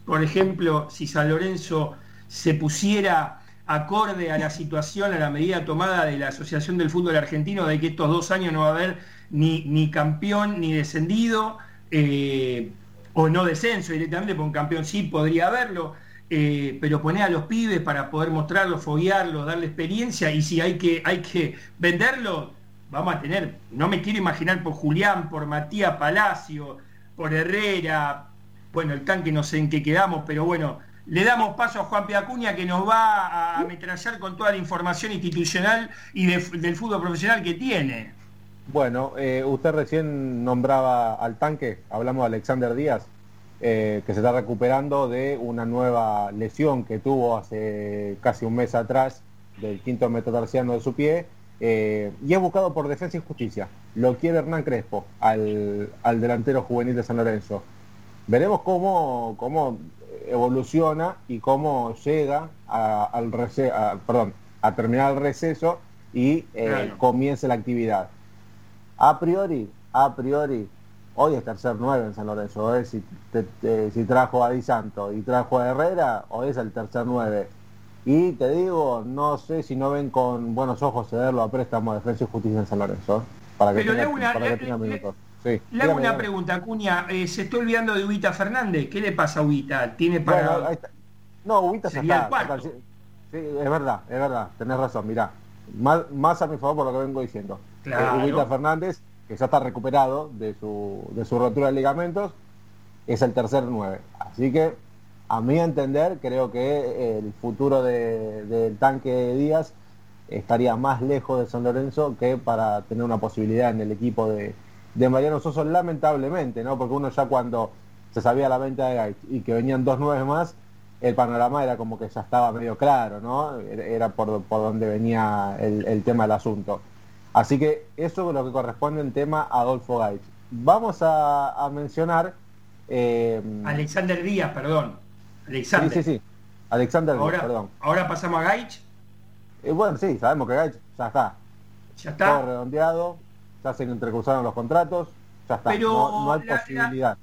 por ejemplo, si San Lorenzo se pusiera acorde a la situación, a la medida tomada de la Asociación del Fútbol Argentino, de que estos dos años no va a haber ni, ni campeón ni descendido, eh, o no descenso directamente, porque un campeón sí podría haberlo, eh, pero poner a los pibes para poder mostrarlos, foguearlos, darle experiencia, y si hay que, hay que venderlo, vamos a tener, no me quiero imaginar por Julián, por Matías Palacio, por Herrera, bueno, el tanque no sé en qué quedamos, pero bueno, le damos paso a Juan Piacuña que nos va a ametrallar con toda la información institucional y de- del fútbol profesional que tiene. Bueno, eh, usted recién nombraba al tanque, hablamos de Alexander Díaz, eh, que se está recuperando de una nueva lesión que tuvo hace casi un mes atrás del quinto metatarsiano de su pie, eh, y es buscado por Defensa y Justicia. Lo quiere Hernán Crespo, al, al delantero juvenil de San Lorenzo. Veremos cómo, cómo evoluciona y cómo llega a, al rece- a- perdón, a terminar el receso y eh, Claro. comience la actividad. A priori, a priori, hoy es tercer 9 en San Lorenzo. ¿eh? Si, te- te- si trajo a Di Santo y trajo a Herrera, hoy es el tercer 9. Y te digo, no sé si no ven con buenos ojos cederlo a préstamo de Defensa y Justicia en San Lorenzo. ¿eh? Para que Pero tenga, una- para que le- minutos. Sí, Le hago una pregunta, Acuña. eh, se está olvidando de Ubita Fernández. ¿Qué le pasa a Ubita? ¿Tiene para.? Bueno. No, Ubita el está. sí, es verdad, es verdad, tenés razón, mirá. Más, más a mi favor por lo que vengo diciendo. Claro. Eh, Ubita Fernández, que ya está recuperado de su, de su rotura de ligamentos, es el tercer 9. Así que, a mi entender, creo que el futuro de- del tanque Díaz estaría más lejos de San Lorenzo que para tener una posibilidad en el equipo de, de Mariano Soso, lamentablemente, ¿no? Porque uno ya cuando se sabía la venta de Gaich y que venían dos nueve más, el panorama era como que ya estaba medio claro, ¿no? Era por, por donde venía el, el tema del asunto. Así que eso es lo que corresponde en tema a Adolfo Gaich. Vamos a, a mencionar... eh, Alexander Díaz, perdón. sí, Alexander. sí, sí. Alexander, Díaz, Ahora, perdón. ahora pasamos a Gaich. Eh, bueno, sí, sabemos que Gaich ya está. Ya Todo está. redondeado, ya se entrecruzaron los contratos, ya está. Pero no, no hay la- posibilidad.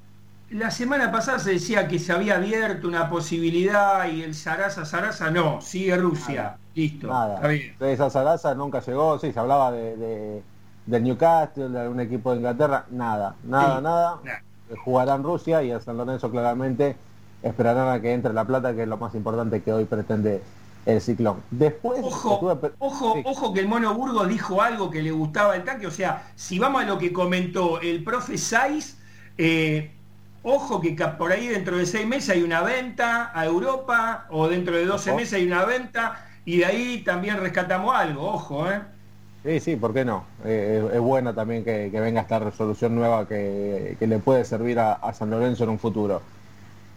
La semana pasada se decía que se había abierto una posibilidad y el Sarasa Sarasa no, sigue Rusia. Listo. Nada. Está bien. Esa Sarasa nunca llegó, sí, se hablaba de, de, del Newcastle, de algún equipo de Inglaterra, nada, nada, Sí, nada. nada. Jugarán Rusia y a San Lorenzo claramente esperarán a que entre la plata, que es lo más importante que hoy pretende el ciclón. Después Ojo, estuve ojo, sí. ojo que el Mono Burgos dijo algo que le gustaba el tanque. O sea, si vamos a lo que comentó el profe Saiz, eh, ojo que por ahí dentro de seis meses hay una venta a Europa, o dentro de 12 Ojo. meses hay una venta, y de ahí también rescatamos algo, ojo, ¿eh? Sí, sí, ¿por qué no? Eh, es, es buena también que, que venga esta resolución nueva que, que le puede servir a, a San Lorenzo en un futuro.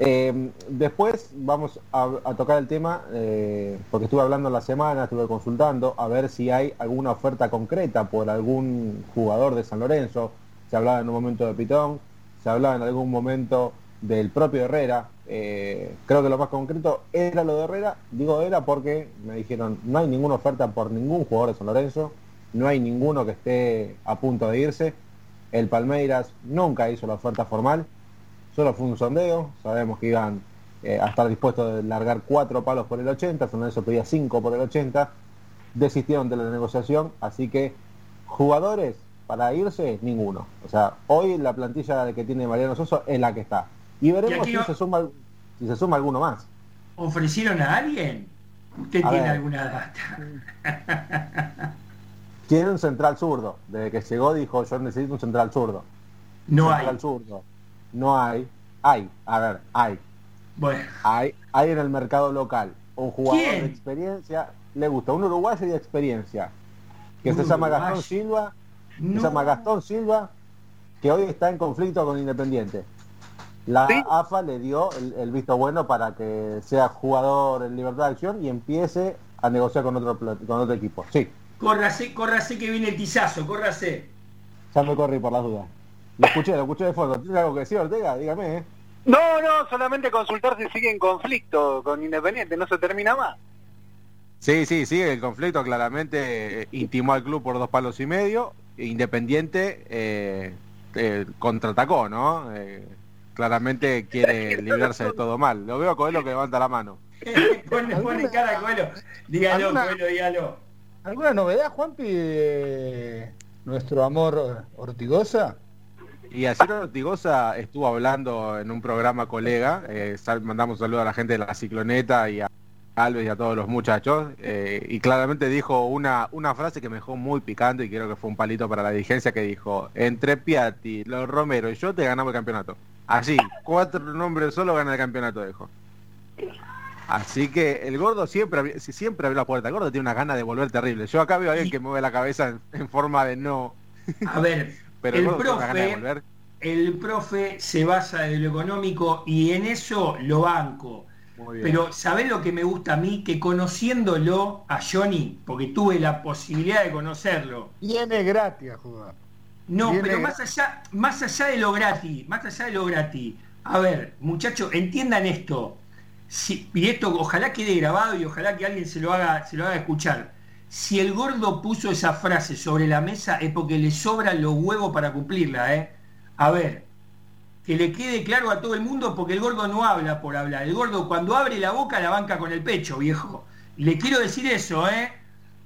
Eh, después vamos a, tocar el tema, eh, porque estuve hablando la semana, estuve consultando, a ver si hay alguna oferta concreta por algún jugador de San Lorenzo. Se hablaba en un momento de Pitón, se hablaba en algún momento del propio Herrera. Eh, creo que lo más concreto era lo de Herrera. Digo era porque me dijeron, no hay ninguna oferta por ningún jugador de San Lorenzo, no hay ninguno que esté a punto de irse. El Palmeiras nunca hizo la oferta formal, solo fue un sondeo. Sabemos que iban eh, a estar dispuestos de largar cuatro palos por el 80, San Lorenzo pedía cinco por el 80. Desistieron de la negociación, así que jugadores para irse, ninguno. O sea, hoy la plantilla que tiene Mariano Soso es la que está. Y veremos si se suma si se suma alguno más. ¿Ofrecieron a alguien? ¿Usted A tiene ver. alguna data? Tiene un central zurdo. Desde que llegó dijo, yo necesito un central zurdo. No central hay. zurdo. No hay. Hay. A ver, hay. Bueno, Hay, hay en el mercado local un jugador ¿Quién? de experiencia, le gusta, un uruguayo de experiencia, que se llama uruguayo. Gastón Silva, no. se llama Gastón Silva, que hoy está en conflicto con Independiente. La Sí. AFA le dio el, el visto bueno para que sea jugador en libertad de acción y empiece a negociar con otro con otro equipo. Sí, Córrase, córrase que viene el tizazo, córrase. ya me corrí por las dudas. Lo escuché, lo escuché de fondo. ¿Tiene algo que decir, Ortega? Dígame, ¿eh? No, no, solamente consultar si sigue en conflicto con Independiente, no se termina más. Sí, sí, sigue el conflicto, claramente eh, intimó al club por dos palos y medio, Independiente eh, eh, contraatacó, ¿no? Eh, claramente quiere librarse de todo mal. Lo veo a Coelho que levanta la mano. pone, pone cara a Coelho. Dígalo, ¿Alguna- Coelho, dígalo. ¿Alguna novedad, Juanpi, de nuestro amor Ortigosa? Y ayer Ortigosa estuvo hablando en un programa colega, eh, mandamos un saludo a la gente de la cicloneta y a Alves y a todos los muchachos, eh, y claramente dijo una, una frase que me dejó muy picante y creo que fue un palito para la dirigencia que dijo, entre Piatti, los Romero y yo te ganamos el campeonato. Así, cuatro nombres solo gana el campeonato, dijo. Así que el gordo siempre siempre abrió la puerta, el gordo tiene una gana de volver terrible. Yo acá veo a alguien que mueve la cabeza en, en forma de no, A ver, pero el profe, el profe se basa en lo económico y en eso lo banco. Pero ¿sabés lo que me gusta a mí? Que conociéndolo a Johnny, porque tuve la posibilidad de conocerlo, Viene gratis a jugar. No, Viene- pero más allá, más allá de lo gratis, más allá de lo gratis. A ver, muchachos, entiendan esto. Si- y esto ojalá quede grabado y ojalá que alguien se lo haga, se lo haga escuchar. Si el gordo puso esa frase sobre la mesa es porque le sobran los huevos para cumplirla, ¿eh? A ver, que le quede claro a todo el mundo porque el gordo no habla por hablar. El gordo cuando abre la boca la banca con el pecho, viejo. Le quiero decir eso, ¿eh?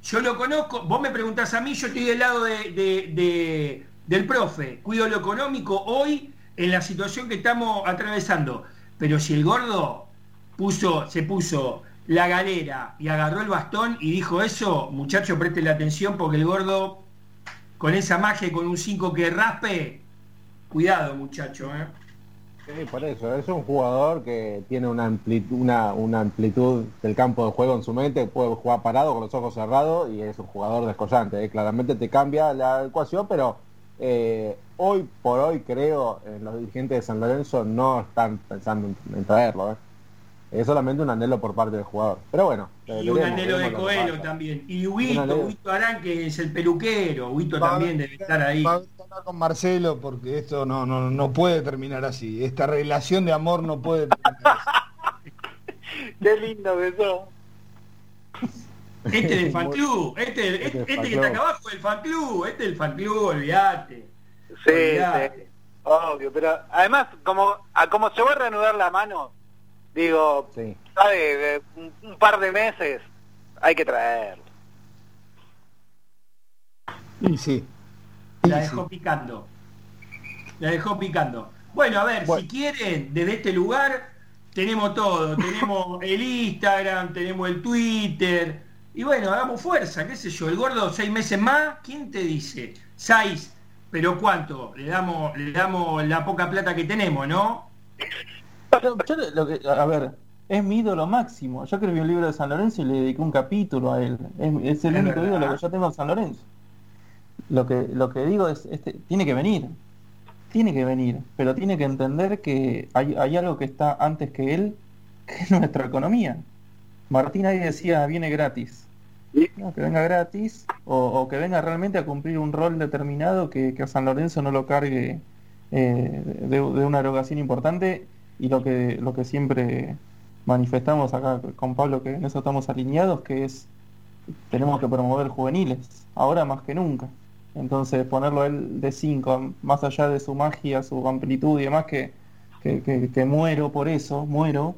Yo lo conozco, vos me preguntás a mí, yo estoy del lado de- del profe, cuido lo económico hoy en la situación que estamos atravesando. Pero si el gordo puso, se puso la galera y agarró el bastón y dijo eso, muchachos, presten la atención porque el gordo, con esa magia y con un 5 que raspe, cuidado muchacho, ¿eh? Sí, por eso, es un jugador que tiene una amplitud, una, una amplitud del campo de juego en su mente, puede jugar parado con los ojos cerrados y es un jugador descollante. ¿eh? Claramente te cambia la ecuación, pero eh, hoy por hoy creo en los dirigentes de San Lorenzo no están pensando en, en traerlo. ¿eh? Es solamente un anhelo por parte del jugador. Pero bueno, eh, Y un veremos, anhelo de Coelho también. Y Un Huito. Huito Arán, que es el peluquero, Huito también debe estar ahí. va a hablar con Marcelo porque esto no, no, no puede terminar así. Esta relación de amor no puede terminar así. Qué lindo que sos. Este del fan club, este, este, Este este fan que está acá abajo del fan club, este del fan club, olvídate. Sí, Olvidate. sí, obvio, pero además, como a como se va a reanudar la mano, digo, Sí. sabe, un, par de meses hay que traerlo. Y sí. La dejó picando. La dejó picando. Bueno, a ver, si quieren, desde este lugar tenemos todo. Tenemos el Instagram, tenemos el Twitter. Y bueno, hagamos fuerza, qué sé yo. El gordo seis meses más, ¿quién te dice? Seis, pero ¿cuánto? Le damos, le damos la poca plata que tenemos, ¿no? A ver, es mi ídolo máximo. Yo escribí un libro de San Lorenzo y le dediqué un capítulo a él. Es, el único ídolo que yo tengo en San Lorenzo. Lo que, lo que digo es, este, tiene que venir. Tiene que venir, pero tiene que entender que hay, hay algo que está antes que él, que es nuestra economía. Martín ahí decía, viene gratis. que venga gratis o, que venga realmente a cumplir un rol determinado que, a San Lorenzo no lo cargue eh, de, de, una erogación importante y lo que, lo que siempre manifestamos acá con Pablo, que en eso estamos alineados, que es tenemos que promover juveniles, ahora más que nunca. Entonces ponerlo él de 5, más allá de su magia, su amplitud y demás, que, que, muero por eso, muero,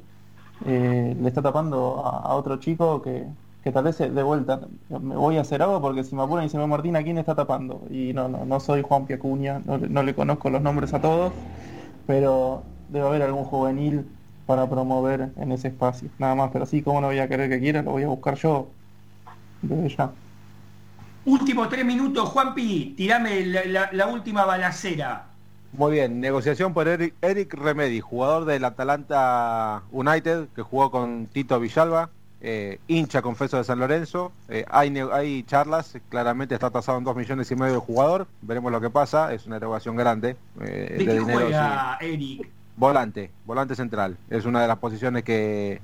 eh, le está tapando a, otro chico que, que, tal vez de vuelta me voy a hacer algo porque si me apuran y se me Martín, ¿a quién está tapando? Y no, no, no soy Juan Piacuña, no, no le conozco los nombres a todos, pero debe haber algún juvenil para promover en ese espacio. Nada más, pero sí, como no voy a querer que quiera, lo voy a buscar yo desde ya. Últimos tres minutos, Juanpi, tirame la, última balacera. Muy bien, negociación por Eric, Eric, Remedi, jugador del Atalanta United, que jugó con Tito Villalba, eh, hincha confeso de San Lorenzo. Eh, hay, hay charlas, claramente está tasado en dos millones y medio de jugador. Veremos lo que pasa, es una erogación grande eh, ¿De, dinero. Juega, Eric? Volante, volante central. Es una de las posiciones que,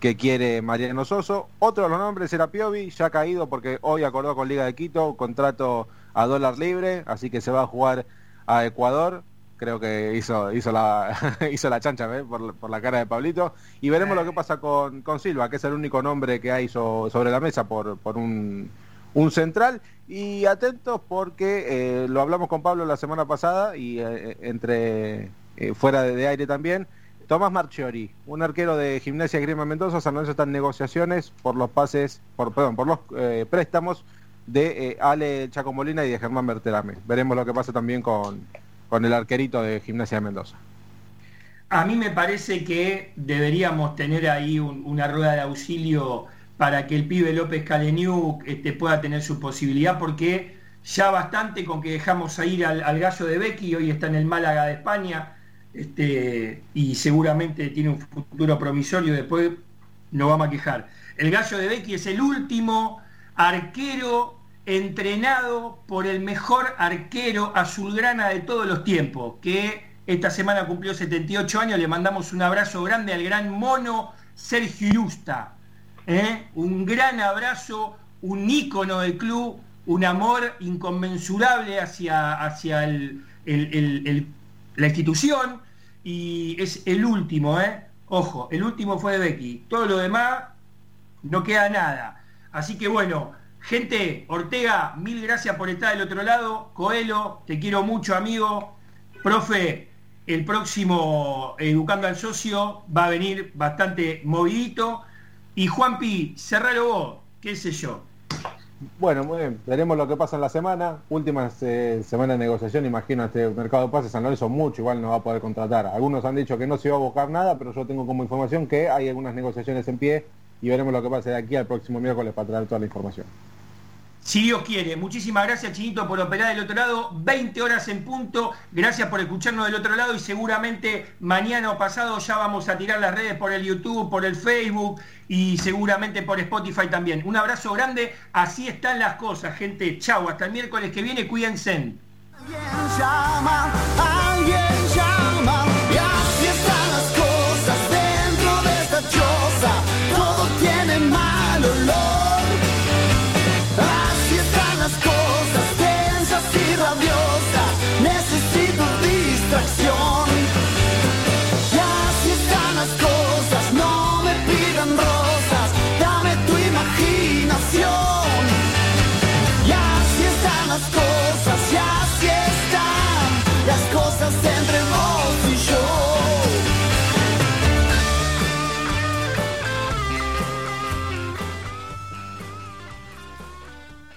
que quiere Mariano Soso. Otro de los nombres era Piovi, ya ha caído porque hoy acordó con Liga de Quito, contrato a dólar libre, así que se va a jugar a Ecuador. Creo que hizo, hizo, la, hizo la chancha por, la cara de Pablito. Y veremos lo que pasa con, con Silva, que es el único nombre que hay sobre la mesa por, por un, un central. Y atentos porque eh, lo hablamos con Pablo la semana pasada y eh, entre eh, fuera de, aire también. Tomás Marchiori, un arquero de Gimnasia Grima Mendoza, San Lorenzo está en negociaciones por los pases, por, perdón, por los eh, préstamos de eh, Ale Chacomolina y de Germán Berterame. Veremos lo que pasa también con, con el arquerito de Gimnasia de Mendoza. A mí me parece que deberíamos tener ahí una rueda de auxilio para que el pibe López Caleniuk este, pueda tener su posibilidad, porque ya bastante con que dejamos a ir al gallo de Becky, hoy está en el Málaga de España, este, y seguramente tiene un futuro promisorio, después no vamos a quejar. El gallo de Becky es el último arquero entrenado por el mejor arquero azulgrana de todos los tiempos, que esta semana cumplió 78 años, le mandamos un abrazo grande al gran mono Sergio Irusta, ¿eh? un gran abrazo, un ícono del club, un amor inconmensurable hacia, hacia el, el la institución y es el último, ¿eh? Ojo, el último fue de Becky. Todo lo demás no queda nada. Así que bueno, gente, Ortega, mil gracias por estar del otro lado. Coelho, te quiero mucho, amigo. Profe, el próximo Educando al Socio va a venir bastante movidito. Y Juanpi, cerralo vos, qué sé yo. Bueno, muy bien. Veremos lo que pasa en la semana. Última eh, semana de negociación, imagino, este mercado de pases San Lorenzo mucho, igual no va a poder contratar. Algunos han dicho que no se va a buscar nada, pero yo tengo como información que hay algunas negociaciones en pie y veremos lo que pasa de aquí al próximo miércoles para traer toda la información. Si Dios quiere. Muchísimas gracias, Chinito, por operar del otro lado. 20 horas en punto. Gracias por escucharnos del otro lado y seguramente mañana o pasado ya vamos a tirar las redes por el YouTube, por el Facebook y seguramente por Spotify también. Un abrazo grande. Así están las cosas, gente. Chau. Hasta el miércoles que viene. Cuídense.